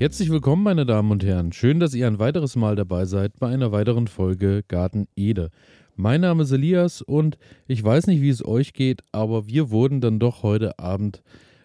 Herzlich willkommen, meine Damen und Herren. Schön, dass ihr ein weiteres Mal dabei seid bei einer weiteren Folge Garten Ede. Mein Name ist Elias und ich weiß nicht, wie es euch geht, aber wir wurden dann doch heute Abend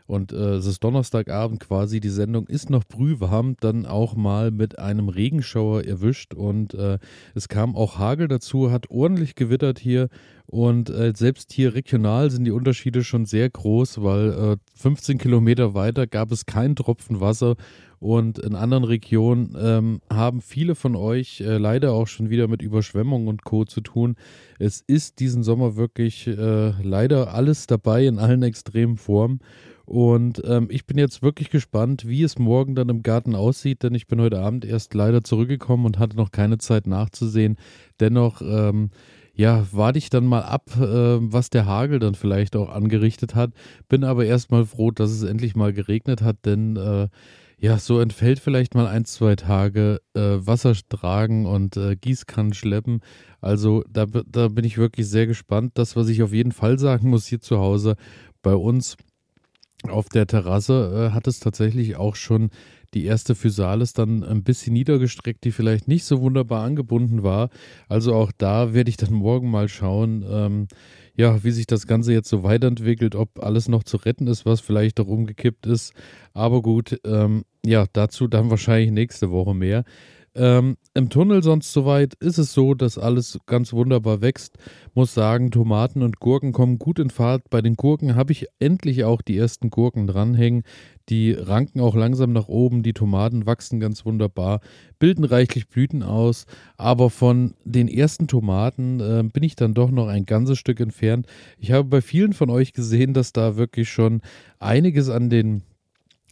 und äh, es ist Donnerstagabend quasi, die Sendung ist noch brühwarm, dann auch mal mit einem Regenschauer erwischt und äh, es kam auch Hagel dazu, hat ordentlich gewittert hier und äh, selbst hier regional sind die Unterschiede schon sehr groß, weil 15 äh, Kilometer weiter gab es keinen Tropfen Wasser und in anderen Regionen ähm, haben viele von euch äh, leider auch schon wieder mit Überschwemmungen und Co. zu tun. Es ist diesen Sommer wirklich äh, leider alles dabei in allen extremen Formen. Und ähm, ich bin jetzt wirklich gespannt, wie es morgen dann im Garten aussieht, denn ich bin heute Abend erst leider zurückgekommen und hatte noch keine Zeit nachzusehen. Dennoch, ähm, ja, warte ich dann mal ab, äh, was der Hagel dann vielleicht auch angerichtet hat. Bin aber erstmal froh, dass es endlich mal geregnet hat, denn äh, ja, so entfällt vielleicht mal ein, zwei Tage äh, Wasser tragen und äh, Gießkannen schleppen. Also da, da bin ich wirklich sehr gespannt. Das, was ich auf jeden Fall sagen muss hier zu Hause, bei uns auf der Terrasse äh, hat es tatsächlich auch schon die erste Physalis dann ein bisschen niedergestreckt, die vielleicht nicht so wunderbar angebunden war. Also auch da werde ich dann morgen mal schauen, ähm, ja, wie sich das Ganze jetzt so weiterentwickelt, ob alles noch zu retten ist, was vielleicht auch umgekippt ist. Aber gut, ähm, ja, dazu dann wahrscheinlich nächste Woche mehr. Ähm, Im Tunnel sonst soweit ist es so, dass alles ganz wunderbar wächst. Muss sagen, Tomaten und Gurken kommen gut in Fahrt. Bei den Gurken habe ich endlich auch die ersten Gurken dranhängen. Die ranken auch langsam nach oben. Die Tomaten wachsen ganz wunderbar, bilden reichlich Blüten aus. Aber von den ersten Tomaten äh, bin ich dann doch noch ein ganzes Stück entfernt. Ich habe bei vielen von euch gesehen, dass da wirklich schon einiges an den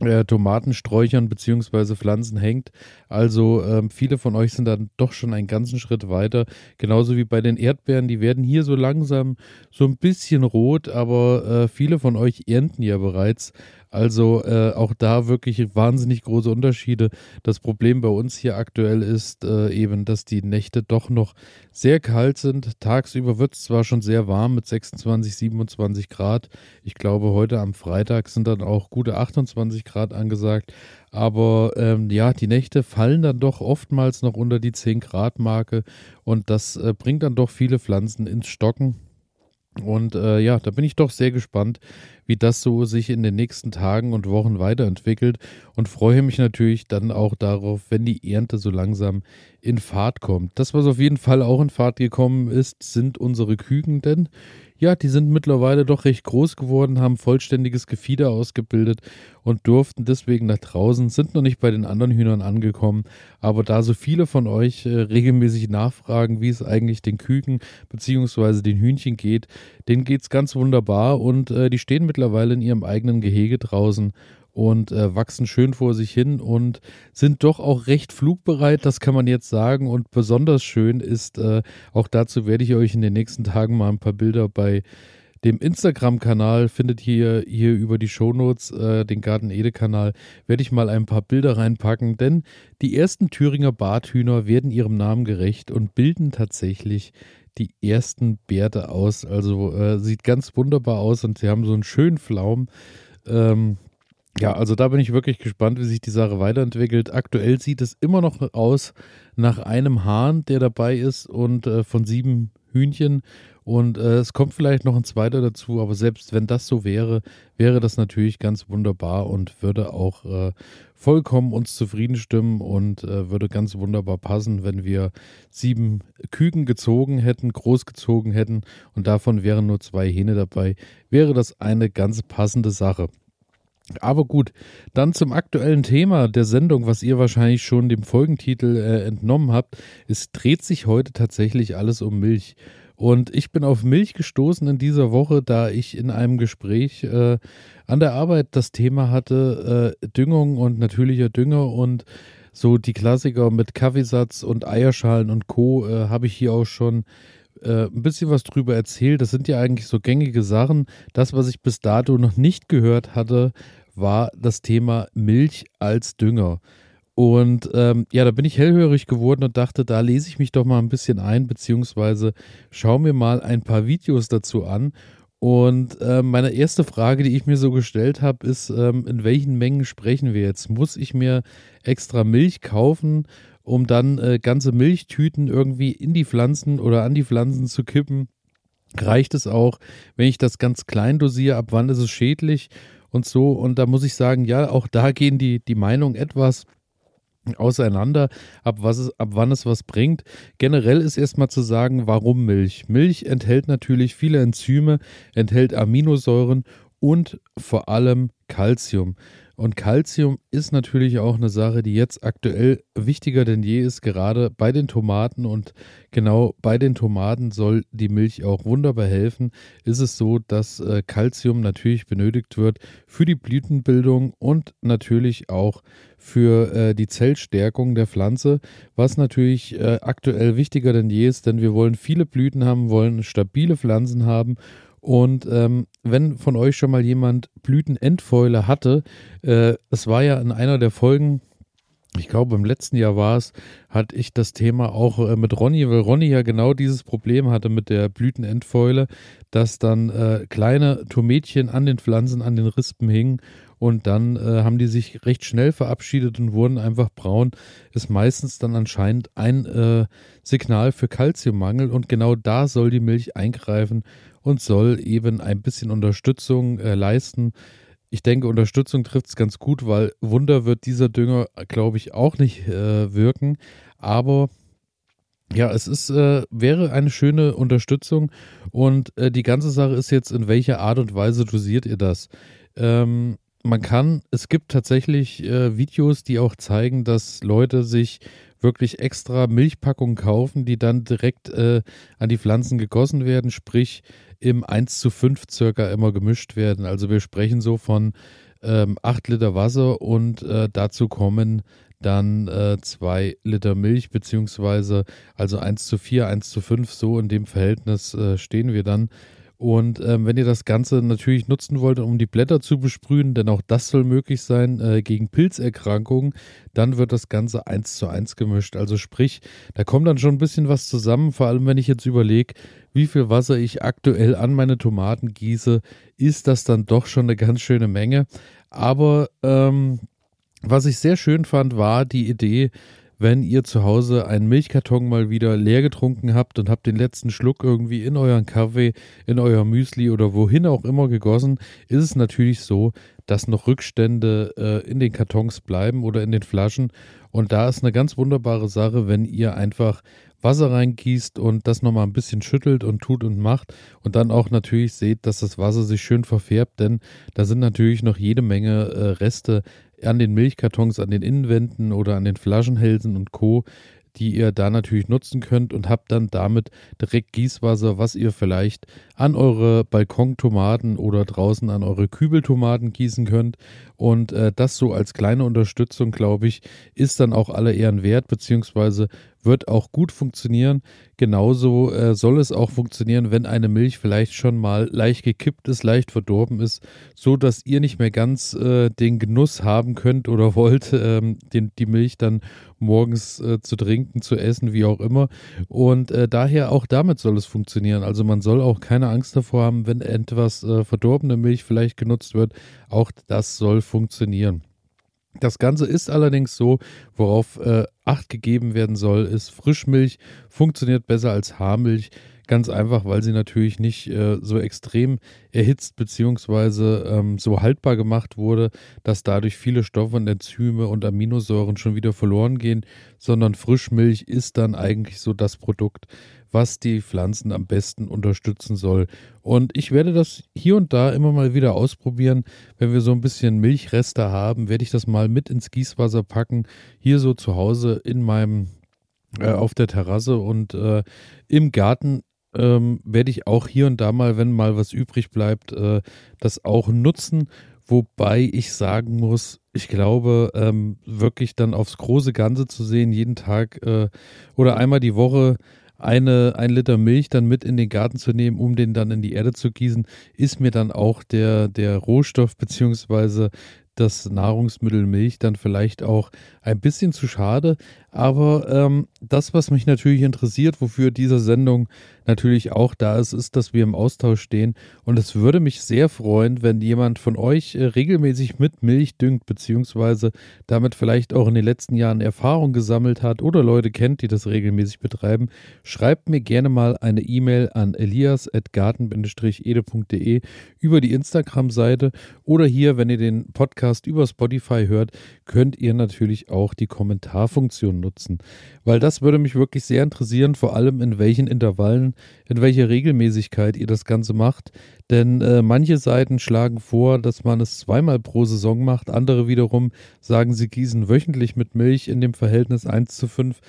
äh, Tomatensträuchern beziehungsweise Pflanzen hängt. Also ähm, viele von euch sind dann doch schon einen ganzen Schritt weiter. Genauso wie bei den Erdbeeren, die werden hier so langsam so ein bisschen rot, aber äh, viele von euch ernten ja bereits. Also äh, auch da wirklich wahnsinnig große Unterschiede. Das Problem bei uns hier aktuell ist äh, eben, dass die Nächte doch noch sehr kalt sind. Tagsüber wird es zwar schon sehr warm mit 26, 27 Grad. Ich glaube, heute am Freitag sind dann auch gute 28 Grad angesagt. Aber ähm, ja, die Nächte fallen dann doch oftmals noch unter die 10 Grad Marke und das äh, bringt dann doch viele Pflanzen ins Stocken. Und äh, ja, da bin ich doch sehr gespannt, wie das so sich in den nächsten Tagen und Wochen weiterentwickelt und freue mich natürlich dann auch darauf, wenn die Ernte so langsam in Fahrt kommt. Das, was auf jeden Fall auch in Fahrt gekommen ist, sind unsere Küken, denn ja, die sind mittlerweile doch recht groß geworden, haben vollständiges Gefieder ausgebildet und durften deswegen nach draußen, sind noch nicht bei den anderen Hühnern angekommen. Aber da so viele von euch äh, regelmäßig nachfragen, wie es eigentlich den Küken bzw. den Hühnchen geht, denen geht es ganz wunderbar und äh, die stehen mittlerweile in ihrem eigenen Gehege draußen und äh, wachsen schön vor sich hin und sind doch auch recht flugbereit, das kann man jetzt sagen. Und besonders schön ist, äh, auch dazu werde ich euch in den nächsten Tagen mal ein paar Bilder bei dem Instagram-Kanal findet ihr hier über die Shownotes, äh, den Garten Ede-Kanal, werde ich mal ein paar Bilder reinpacken, denn die ersten Thüringer Barthühner werden ihrem Namen gerecht und bilden tatsächlich die ersten Bärte aus. Also äh, sieht ganz wunderbar aus und sie haben so einen schönen Flaum. Ähm, ja, also da bin ich wirklich gespannt, wie sich die Sache weiterentwickelt. Aktuell sieht es immer noch aus nach einem Hahn, der dabei ist und äh, von sieben Hühnchen. Und äh, es kommt vielleicht noch ein zweiter dazu, aber selbst wenn das so wäre, wäre das natürlich ganz wunderbar und würde auch äh, vollkommen uns zufrieden stimmen und äh, würde ganz wunderbar passen, wenn wir sieben Küken gezogen hätten, groß gezogen hätten und davon wären nur zwei Hähne dabei, wäre das eine ganz passende Sache. Aber gut, dann zum aktuellen Thema der Sendung, was ihr wahrscheinlich schon dem Folgentitel äh, entnommen habt. Es dreht sich heute tatsächlich alles um Milch. Und ich bin auf Milch gestoßen in dieser Woche, da ich in einem Gespräch äh, an der Arbeit das Thema hatte, äh, Düngung und natürlicher Dünger und so die Klassiker mit Kaffeesatz und Eierschalen und Co. Äh, habe ich hier auch schon äh, ein bisschen was drüber erzählt. Das sind ja eigentlich so gängige Sachen. Das, was ich bis dato noch nicht gehört hatte, war das Thema Milch als Dünger. Und ähm, ja, da bin ich hellhörig geworden und dachte, da lese ich mich doch mal ein bisschen ein, beziehungsweise schaue mir mal ein paar Videos dazu an. Und äh, meine erste Frage, die ich mir so gestellt habe, ist, ähm, in welchen Mengen sprechen wir jetzt? Muss ich mir extra Milch kaufen, um dann äh, ganze Milchtüten irgendwie in die Pflanzen oder an die Pflanzen zu kippen? Reicht es auch, wenn ich das ganz klein dosiere? Ab wann ist es schädlich? Und so. Und da muss ich sagen, ja, auch da gehen die, die Meinungen etwas auseinander, ab, was es, ab wann es was bringt. Generell ist erstmal zu sagen, warum Milch. Milch enthält natürlich viele Enzyme, enthält Aminosäuren und vor allem Calcium. Und Calcium ist natürlich auch eine Sache, die jetzt aktuell wichtiger denn je ist, gerade bei den Tomaten. Und genau bei den Tomaten soll die Milch auch wunderbar helfen. Ist es so, dass äh, Calcium natürlich benötigt wird für die Blütenbildung und natürlich auch für äh, die Zellstärkung der Pflanze, was natürlich äh, aktuell wichtiger denn je ist, denn wir wollen viele Blüten haben, wollen stabile Pflanzen haben und ähm, wenn von euch schon mal jemand Blütenendfäule hatte, äh, es war ja in einer der Folgen, ich glaube im letzten Jahr war es, hatte ich das Thema auch äh, mit Ronny, weil Ronny ja genau dieses Problem hatte mit der Blütenendfäule, dass dann äh, kleine Tomätchen an den Pflanzen, an den Rispen hingen und dann äh, haben die sich recht schnell verabschiedet und wurden einfach braun. Ist meistens dann anscheinend ein äh, Signal für Kalziummangel und genau da soll die Milch eingreifen und soll eben ein bisschen Unterstützung äh, leisten. Ich denke, Unterstützung trifft es ganz gut, weil Wunder wird dieser Dünger, glaube ich, auch nicht äh, wirken. Aber ja, es ist, äh, wäre eine schöne Unterstützung und äh, die ganze Sache ist jetzt, in welcher Art und Weise dosiert ihr das? Ähm, man kann, es gibt tatsächlich äh, Videos, die auch zeigen, dass Leute sich wirklich extra Milchpackungen kaufen, die dann direkt äh, an die Pflanzen gegossen werden, sprich im 1 zu 5 circa immer gemischt werden. Also wir sprechen so von ähm, 8 Liter Wasser und äh, dazu kommen dann äh, 2 Liter Milch, beziehungsweise also 1 zu 4, 1 zu 5, so in dem Verhältnis äh, stehen wir dann. Und ähm, wenn ihr das Ganze natürlich nutzen wollt, um die Blätter zu besprühen, denn auch das soll möglich sein äh, gegen Pilzerkrankungen, dann wird das Ganze eins zu eins gemischt. Also sprich, da kommt dann schon ein bisschen was zusammen, vor allem wenn ich jetzt überlege, wie viel Wasser ich aktuell an meine Tomaten gieße, ist das dann doch schon eine ganz schöne Menge. Aber ähm, was ich sehr schön fand, war die Idee, wenn ihr zu Hause einen Milchkarton mal wieder leer getrunken habt und habt den letzten Schluck irgendwie in euren Kaffee, in euer Müsli oder wohin auch immer gegossen, ist es natürlich so, dass noch Rückstände äh, in den Kartons bleiben oder in den Flaschen. Und da ist eine ganz wunderbare Sache, wenn ihr einfach Wasser reingießt und das nochmal ein bisschen schüttelt und tut und macht und dann auch natürlich seht, dass das Wasser sich schön verfärbt, denn da sind natürlich noch jede Menge äh, Reste an den Milchkartons, an den Innenwänden oder an den Flaschenhälsen und Co., die ihr da natürlich nutzen könnt und habt dann damit direkt Gießwasser, was ihr vielleicht an eure Balkontomaten oder draußen an eure Kübeltomaten gießen könnt. Und äh, das so als kleine Unterstützung, glaube ich, ist dann auch alle Ehren wert, beziehungsweise wird auch gut funktionieren. Genauso äh, soll es auch funktionieren, wenn eine Milch vielleicht schon mal leicht gekippt ist, leicht verdorben ist, so dass ihr nicht mehr ganz äh, den Genuss haben könnt oder wollt, ähm, den, die Milch dann morgens äh, zu trinken, zu essen, wie auch immer. Und äh, daher auch damit soll es funktionieren. Also man soll auch keine Angst davor haben, wenn etwas äh, verdorbene Milch vielleicht genutzt wird. Auch das soll funktionieren. Das Ganze ist allerdings so, worauf äh, Acht gegeben werden soll, ist Frischmilch funktioniert besser als Haarmilch. Ganz einfach, weil sie natürlich nicht äh, so extrem erhitzt bzw. Ähm, so haltbar gemacht wurde, dass dadurch viele Stoffe und Enzyme und Aminosäuren schon wieder verloren gehen, sondern Frischmilch ist dann eigentlich so das Produkt, was die Pflanzen am besten unterstützen soll. Und ich werde das hier und da immer mal wieder ausprobieren. Wenn wir so ein bisschen Milchreste haben, werde ich das mal mit ins Gießwasser packen. Hier so zu Hause in meinem äh, auf der Terrasse und äh, im Garten ähm, werde ich auch hier und da mal, wenn mal was übrig bleibt, äh, das auch nutzen. Wobei ich sagen muss, ich glaube, ähm, wirklich dann aufs große Ganze zu sehen, jeden Tag äh, oder einmal die Woche eine, ein Liter Milch dann mit in den Garten zu nehmen, um den dann in die Erde zu gießen, ist mir dann auch der, der Rohstoff beziehungsweise das Nahrungsmittel Milch dann vielleicht auch ein bisschen zu schade. Aber ähm, das, was mich natürlich interessiert, wofür diese Sendung natürlich auch da ist, ist, dass wir im Austausch stehen. Und es würde mich sehr freuen, wenn jemand von euch äh, regelmäßig mit Milch düngt, beziehungsweise damit vielleicht auch in den letzten Jahren Erfahrung gesammelt hat oder Leute kennt, die das regelmäßig betreiben. Schreibt mir gerne mal eine E-Mail an elias.garten-ede.de über die Instagram-Seite oder hier, wenn ihr den Podcast über Spotify hört, könnt ihr natürlich auch die Kommentarfunktion nutzen. Weil das würde mich wirklich sehr interessieren, vor allem in welchen Intervallen, in welcher Regelmäßigkeit ihr das Ganze macht. Denn äh, manche Seiten schlagen vor, dass man es zweimal pro Saison macht, andere wiederum sagen, sie gießen wöchentlich mit Milch in dem Verhältnis 1 zu 5.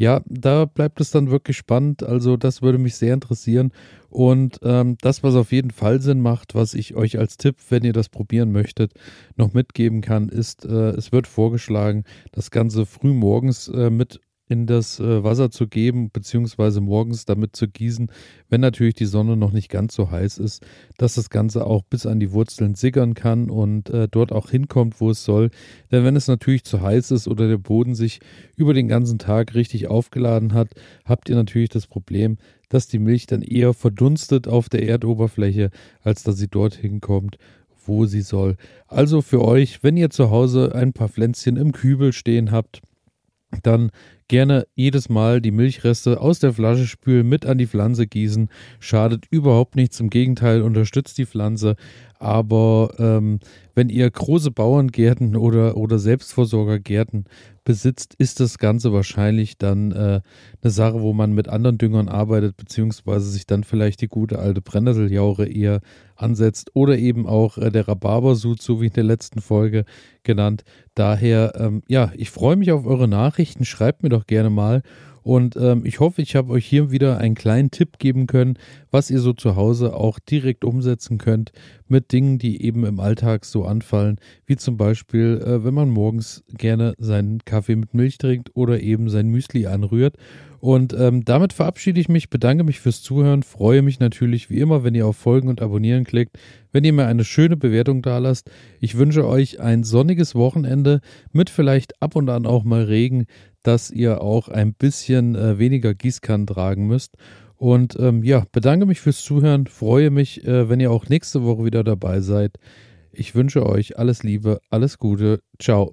Ja, da bleibt es dann wirklich spannend. Also das würde mich sehr interessieren. Und ähm, das, was auf jeden Fall Sinn macht, was ich euch als Tipp, wenn ihr das probieren möchtet, noch mitgeben kann, ist, äh, es wird vorgeschlagen, das Ganze früh morgens äh, mit in das äh, Wasser zu geben, beziehungsweise morgens damit zu gießen, wenn natürlich die Sonne noch nicht ganz so heiß ist, dass das Ganze auch bis an die Wurzeln sickern kann und äh, dort auch hinkommt, wo es soll. Denn wenn es natürlich zu heiß ist oder der Boden sich über den ganzen Tag richtig aufgeladen hat, habt ihr natürlich das Problem, dass die Milch dann eher verdunstet auf der Erdoberfläche, als dass sie dorthin kommt, wo sie soll. Also für euch, wenn ihr zu Hause ein paar Pflänzchen im Kübel stehen habt, dann gerne jedes Mal die Milchreste aus der Flasche spülen, mit an die Pflanze gießen. Schadet überhaupt nichts, im Gegenteil, unterstützt die Pflanze. Aber ähm, wenn ihr große Bauerngärten oder, oder Selbstversorgergärten besitzt, ist das Ganze wahrscheinlich dann äh, eine Sache, wo man mit anderen Düngern arbeitet, beziehungsweise sich dann vielleicht die gute alte Brennnesseljaure eher ansetzt oder eben auch äh, der Rhabarbersud, so wie in der letzten Folge genannt. Daher, ähm, ja, ich freue mich auf eure Nachrichten. Schreibt mir doch gerne mal und ähm, ich hoffe, ich habe euch hier wieder einen kleinen Tipp geben können, was ihr so zu Hause auch direkt umsetzen könnt mit Dingen, die eben im Alltag so anfallen, wie zum Beispiel, äh, wenn man morgens gerne seinen Kaffee mit Milch trinkt oder eben sein Müsli anrührt. Und ähm, damit verabschiede ich mich, bedanke mich fürs Zuhören, freue mich natürlich wie immer, wenn ihr auf Folgen und Abonnieren klickt, wenn ihr mir eine schöne Bewertung da lasst. Ich wünsche euch ein sonniges Wochenende mit vielleicht ab und an auch mal Regen dass ihr auch ein bisschen äh, weniger Gießkannen tragen müsst. Und ähm, ja, bedanke mich fürs Zuhören, freue mich, äh, wenn ihr auch nächste Woche wieder dabei seid. Ich wünsche euch alles Liebe, alles Gute, ciao.